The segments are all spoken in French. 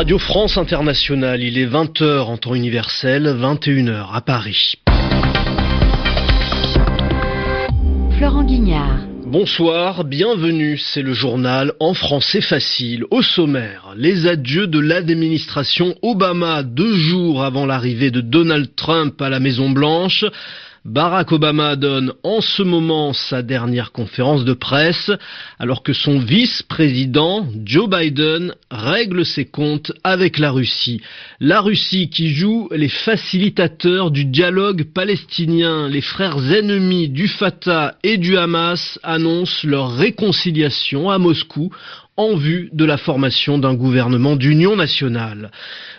Radio France Internationale, il est 20h en temps universel, 21h à Paris. Florent Guignard. Bonsoir, bienvenue, c'est le journal en français facile. Au sommaire, les adieux de l'administration Obama deux jours avant l'arrivée de Donald Trump à la Maison Blanche. Barack Obama donne en ce moment sa dernière conférence de presse alors que son vice-président Joe Biden règle ses comptes avec la Russie. La Russie qui joue les facilitateurs du dialogue palestinien. Les frères ennemis du Fatah et du Hamas annoncent leur réconciliation à Moscou en vue de la formation d'un gouvernement d'union nationale.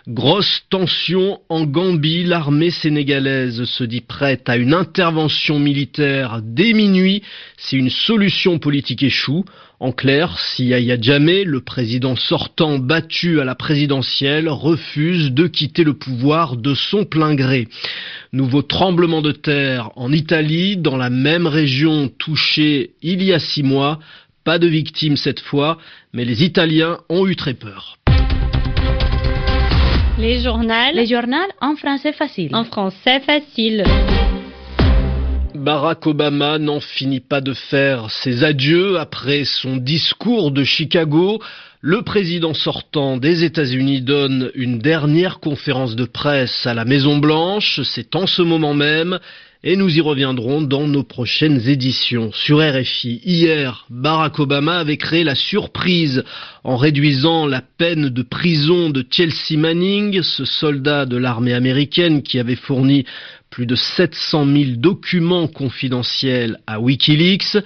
Grosse tension en Gambie, l'armée sénégalaise se dit prête à une intervention militaire dès minuit si une solution politique échoue. En clair, si Yahya Jammeh, le président sortant battu à la présidentielle, refuse de quitter le pouvoir de son plein gré. Nouveau tremblement de terre en Italie, dans la même région touchée il y a six mois. Pas de victimes cette fois, mais les Italiens ont eu très peur. Les journaux. Les journaux en français facile. En français facile. Barack Obama n'en finit pas de faire ses adieux après son discours de Chicago. Le président sortant des États-Unis donne une dernière conférence de presse à la Maison Blanche. C'est en ce moment même et nous y reviendrons dans nos prochaines éditions. Sur RFI, hier, Barack Obama avait créé la surprise en réduisant la peine de prison de Chelsea Manning, ce soldat de l'armée américaine qui avait fourni plus de 700 000 documents confidentiels à Wikileaks.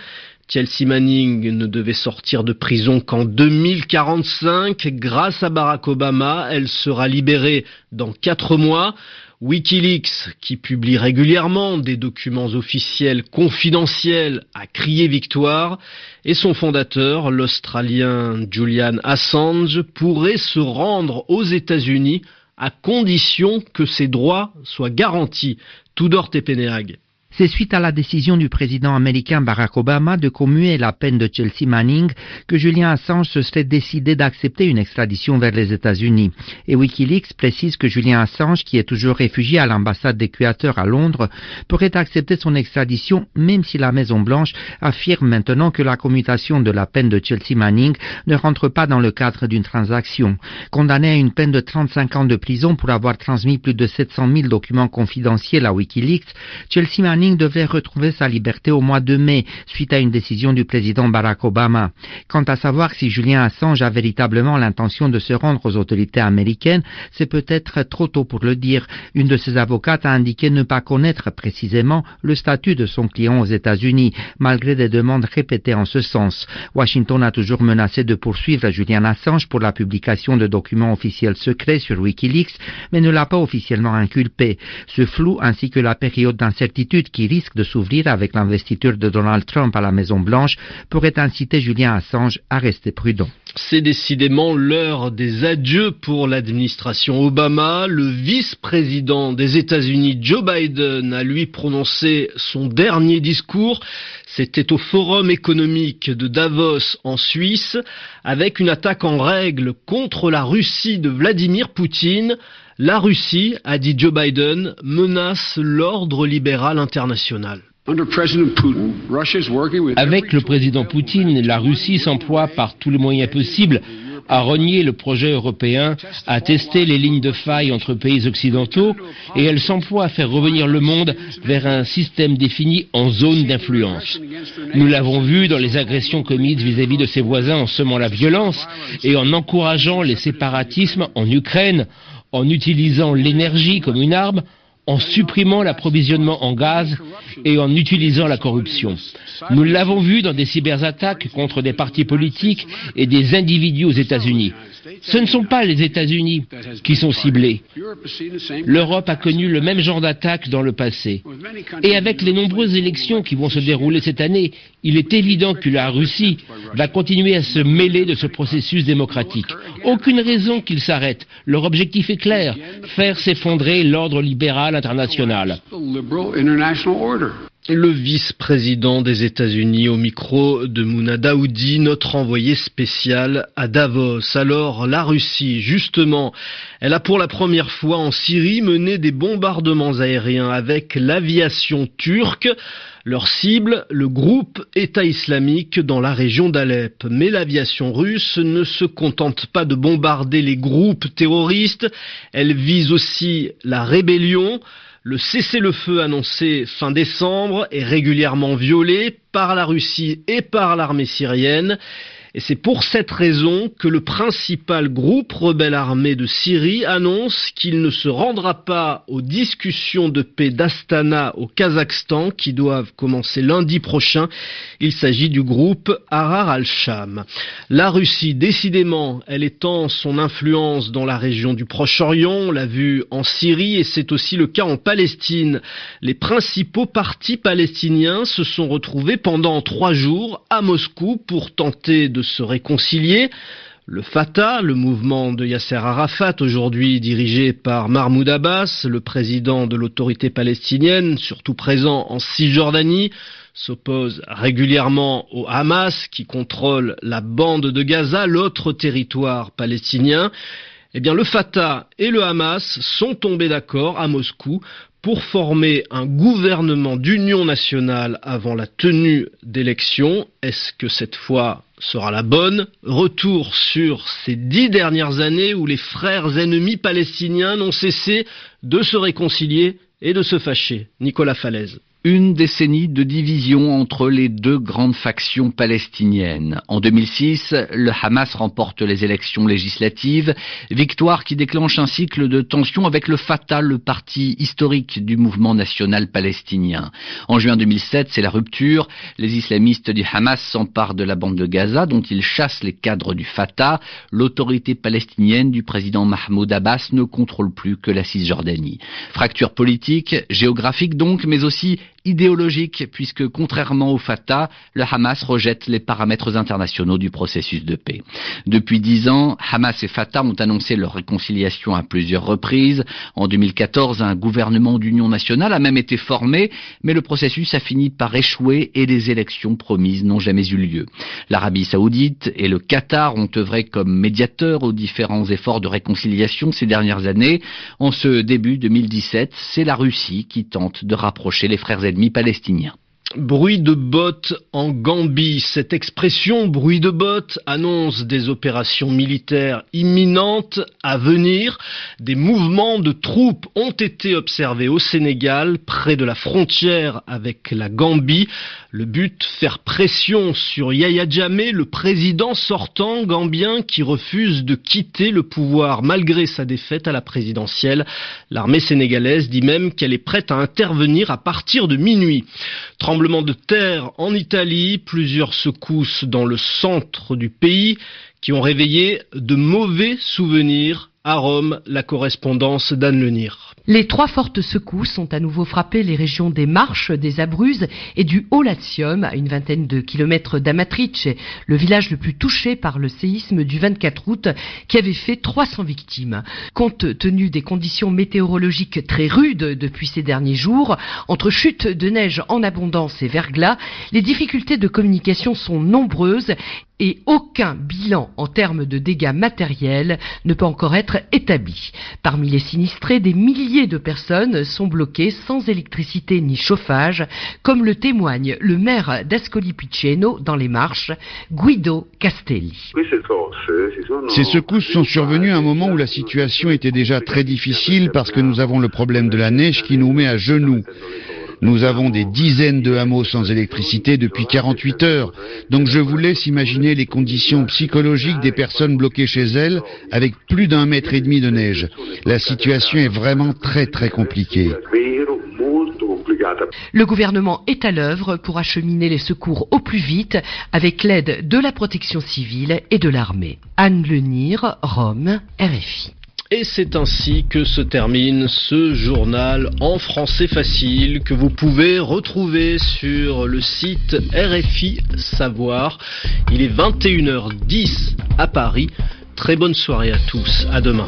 Chelsea Manning ne devait sortir de prison qu'en 2045. Grâce à Barack Obama, elle sera libérée dans quatre mois. Wikileaks, qui publie régulièrement des documents officiels confidentiels, a crié victoire, et son fondateur, l'Australien Julian Assange, pourrait se rendre aux États-Unis à condition que ses droits soient garantis. Tudor Tepenehag. C'est suite à la décision du président américain Barack Obama de commuer la peine de Chelsea Manning que Julian Assange se serait décidé d'accepter une extradition vers les États-Unis. Et Wikileaks précise que Julian Assange, qui est toujours réfugié à l'ambassade d'Équateur à Londres, pourrait accepter son extradition même si la Maison-Blanche affirme maintenant que la commutation de la peine de Chelsea Manning ne rentre pas dans le cadre d'une transaction. Condamné à une peine de 35 ans de prison pour avoir transmis plus de 700 000 documents confidentiels à Wikileaks, Chelsea Manning devait retrouver sa liberté au mois de mai, suite à une décision du président Barack Obama. Quant à savoir si Julien Assange a véritablement l'intention de se rendre aux autorités américaines, c'est peut-être trop tôt pour le dire. Une de ses avocates a indiqué ne pas connaître précisément le statut de son client aux États-Unis, malgré des demandes répétées en ce sens. Washington a toujours menacé de poursuivre Julian Assange pour la publication de documents officiels secrets sur Wikileaks, mais ne l'a pas officiellement inculpé. Ce flou ainsi que la période d'incertitude qui risque de s'ouvrir avec l'investiture de Donald Trump à la Maison-Blanche pourrait inciter Julien Assange à rester prudent. C'est décidément l'heure des adieux pour l'administration Obama. Le vice-président des États-Unis, Joe Biden, a lui prononcé son dernier discours. C'était au Forum économique de Davos en Suisse, avec une attaque en règle contre la Russie de Vladimir Poutine. La Russie, a dit Joe Biden, menace l'ordre libéral international. Avec le président Poutine, la Russie s'emploie par tous les moyens possibles à renier le projet européen, à tester les lignes de faille entre pays occidentaux, et elle s'emploie à faire revenir le monde vers un système défini en zone d'influence. Nous l'avons vu dans les agressions commises vis-à-vis de ses voisins en semant la violence et en encourageant les séparatismes en Ukraine, en utilisant l'énergie comme une arme, en supprimant l'approvisionnement en gaz et en utilisant la corruption. Nous l'avons vu dans des cyberattaques contre des partis politiques et des individus aux États-Unis. Ce ne sont pas les États-Unis qui sont ciblés. L'Europe a connu le même genre d'attaque dans le passé. Et avec les nombreuses élections qui vont se dérouler cette année, il est évident que la Russie va continuer à se mêler de ce processus démocratique. Aucune raison qu'il s'arrête. Leur objectif est clair, faire s'effondrer l'ordre libéral international. Le vice-président des États-Unis au micro de Mouna Daoudi, notre envoyé spécial à Davos. Alors la Russie, justement, elle a pour la première fois en Syrie mené des bombardements aériens avec l'aviation turque. Leur cible, le groupe État islamique dans la région d'Alep. Mais l'aviation russe ne se contente pas de bombarder les groupes terroristes, elle vise aussi la rébellion. Le cessez-le-feu annoncé fin décembre est régulièrement violé par la Russie et par l'armée syrienne. Et c'est pour cette raison que le principal groupe rebelle armé de Syrie annonce qu'il ne se rendra pas aux discussions de paix d'Astana au Kazakhstan qui doivent commencer lundi prochain. Il s'agit du groupe Harar al-Sham. La Russie, décidément, elle étend son influence dans la région du Proche-Orient, on l'a vu en Syrie et c'est aussi le cas en Palestine. Les principaux partis palestiniens se sont retrouvés pendant trois jours à Moscou pour tenter de se réconcilier. Le Fatah, le mouvement de Yasser Arafat, aujourd'hui dirigé par Mahmoud Abbas, le président de l'autorité palestinienne, surtout présent en Cisjordanie, s'oppose régulièrement au Hamas qui contrôle la bande de Gaza, l'autre territoire palestinien. Eh bien, le Fatah et le Hamas sont tombés d'accord à Moscou pour former un gouvernement d'union nationale avant la tenue d'élections. Est-ce que cette fois sera la bonne Retour sur ces dix dernières années où les frères ennemis palestiniens n'ont cessé de se réconcilier et de se fâcher. Nicolas Falaise une décennie de division entre les deux grandes factions palestiniennes. En 2006, le Hamas remporte les élections législatives, victoire qui déclenche un cycle de tensions avec le Fatah, le parti historique du mouvement national palestinien. En juin 2007, c'est la rupture. Les islamistes du Hamas s'emparent de la bande de Gaza, dont ils chassent les cadres du Fatah. L'autorité palestinienne du président Mahmoud Abbas ne contrôle plus que la Cisjordanie. Fracture politique, géographique donc, mais aussi idéologique, puisque contrairement au Fatah, le Hamas rejette les paramètres internationaux du processus de paix. Depuis dix ans, Hamas et Fatah ont annoncé leur réconciliation à plusieurs reprises. En 2014, un gouvernement d'union nationale a même été formé, mais le processus a fini par échouer et les élections promises n'ont jamais eu lieu. L'Arabie saoudite et le Qatar ont œuvré comme médiateurs aux différents efforts de réconciliation ces dernières années. En ce début 2017, c'est la Russie qui tente de rapprocher les frères palestiniens. Bruit de bottes en Gambie. Cette expression bruit de bottes annonce des opérations militaires imminentes à venir. Des mouvements de troupes ont été observés au Sénégal, près de la frontière avec la Gambie. Le but, faire pression sur Yaya Jammeh, le président sortant gambien qui refuse de quitter le pouvoir malgré sa défaite à la présidentielle. L'armée sénégalaise dit même qu'elle est prête à intervenir à partir de minuit. Tremblement de terre en Italie, plusieurs secousses dans le centre du pays qui ont réveillé de mauvais souvenirs à Rome, la correspondance d'Anne Lenir. Les trois fortes secousses ont à nouveau frappé les régions des Marches, des Abruzes et du Haut Latium, à une vingtaine de kilomètres d'Amatrice, le village le plus touché par le séisme du 24 août qui avait fait 300 victimes. Compte tenu des conditions météorologiques très rudes depuis ces derniers jours, entre chutes de neige en abondance et verglas, les difficultés de communication sont nombreuses et aucun bilan en termes de dégâts matériels ne peut encore être établi. Parmi les sinistrés, des milliers de personnes sont bloquées sans électricité ni chauffage, comme le témoigne le maire d'Ascoli Piceno dans les Marches, Guido Castelli. Ces secousses sont survenues à un moment où la situation était déjà très difficile parce que nous avons le problème de la neige qui nous met à genoux. Nous avons des dizaines de hameaux sans électricité depuis 48 heures. Donc je vous laisse imaginer les conditions psychologiques des personnes bloquées chez elles avec plus d'un mètre et demi de neige. La situation est vraiment très très compliquée. Le gouvernement est à l'œuvre pour acheminer les secours au plus vite avec l'aide de la protection civile et de l'armée. Anne Lenir, Rome, RFI. Et c'est ainsi que se termine ce journal en français facile que vous pouvez retrouver sur le site RFI Savoir. Il est 21h10 à Paris. Très bonne soirée à tous. À demain.